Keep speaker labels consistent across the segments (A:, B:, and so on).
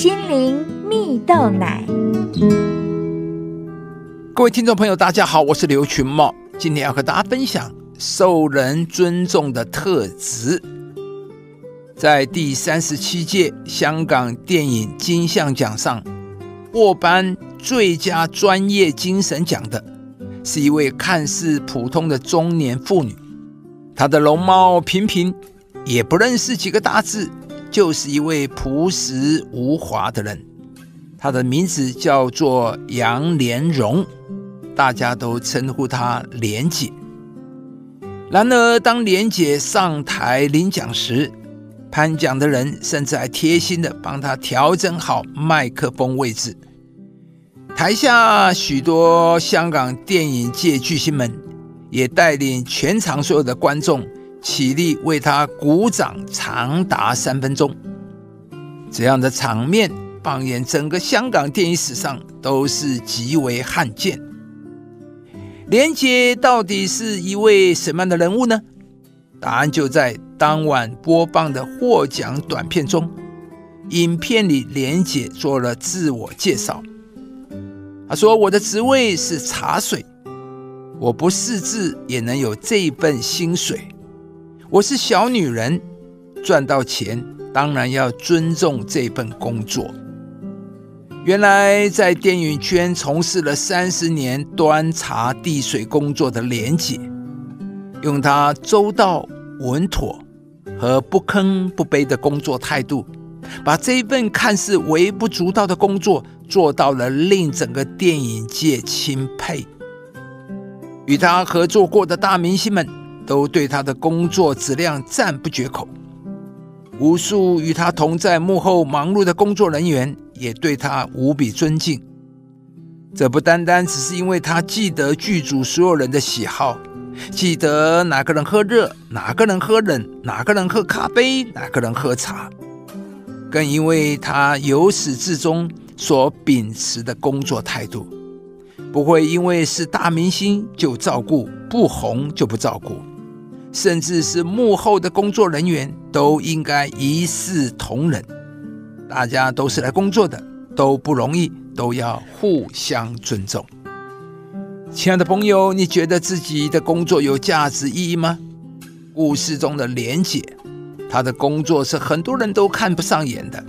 A: 心灵蜜豆奶。
B: 各位听众朋友，大家好，我是刘群茂，今天要和大家分享受人尊重的特质。在第三十七届香港电影金像奖上，获颁最佳专业精神奖的是一位看似普通的中年妇女。她的容貌平平，也不认识几个大字，就是一位朴实无华的人。他的名字叫做杨莲蓉，大家都称呼他莲姐。然而，当莲姐上台领奖时，颁奖的人甚至还贴心的帮她调整好麦克风位置。台下许多香港电影界巨星们。也带领全场所有的观众起立为他鼓掌，长达三分钟。这样的场面，放眼整个香港电影史上都是极为罕见。连杰到底是一位什么样的人物呢？答案就在当晚播放的获奖短片中。影片里，连杰做了自我介绍。他说：“我的职位是茶水。”我不识字也能有这份薪水。我是小女人，赚到钱当然要尊重这份工作。原来在电影圈从事了三十年端茶递水工作的莲姐，用她周到稳妥和不吭不卑的工作态度，把这份看似微不足道的工作做到了令整个电影界钦佩。与她合作过的大明星们都对他的工作质量赞不绝口，无数与他同在幕后忙碌的工作人员也对他无比尊敬。这不单单只是因为他记得剧组所有人的喜好，记得哪个人喝热，哪个人喝冷，哪个人喝咖啡，哪个人喝茶，更因为他由始至终所秉持的工作态度。不会因为是大明星就照顾，不红就不照顾，甚至是幕后的工作人员都应该一视同仁。大家都是来工作的，都不容易，都要互相尊重。亲爱的朋友，你觉得自己的工作有价值意义吗？故事中的莲姐，她的工作是很多人都看不上眼的，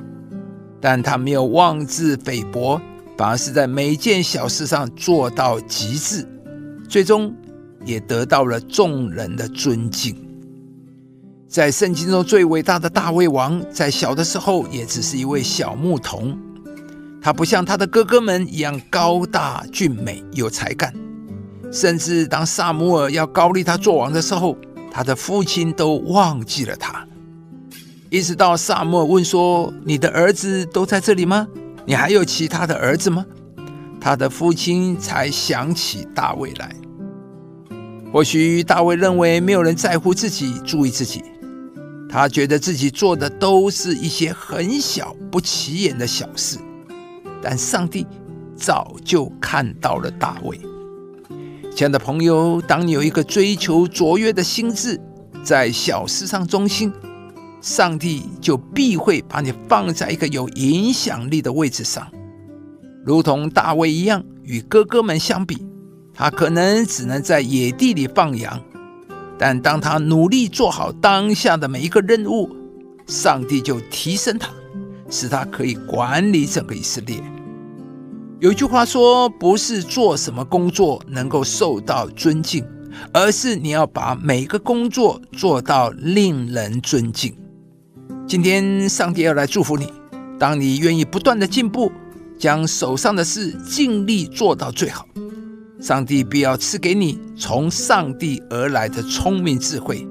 B: 但她没有妄自菲薄。反而是在每件小事上做到极致，最终也得到了众人的尊敬。在圣经中最伟大的大卫王，在小的时候也只是一位小牧童，他不像他的哥哥们一样高大俊美有才干，甚至当萨姆尔要高立他做王的时候，他的父亲都忘记了他。一直到萨姆尔问说：“你的儿子都在这里吗？”你还有其他的儿子吗？他的父亲才想起大卫来。或许大卫认为没有人在乎自己，注意自己，他觉得自己做的都是一些很小不起眼的小事。但上帝早就看到了大卫。亲爱的朋友，当你有一个追求卓越的心智，在小事上忠心。上帝就必会把你放在一个有影响力的位置上，如同大卫一样。与哥哥们相比，他可能只能在野地里放羊，但当他努力做好当下的每一个任务，上帝就提升他，使他可以管理整个以色列。有句话说：“不是做什么工作能够受到尊敬，而是你要把每个工作做到令人尊敬。”今天，上帝要来祝福你。当你愿意不断的进步，将手上的事尽力做到最好，上帝必要赐给你从上帝而来的聪明智慧，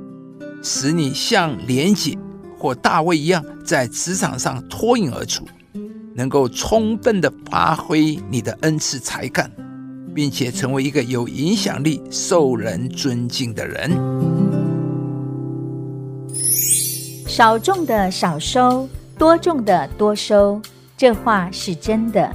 B: 使你像莲姐或大卫一样，在职场上脱颖而出，能够充分的发挥你的恩赐才干，并且成为一个有影响力、受人尊敬的人。
A: 少种的少收，多种的多收，这话是真的。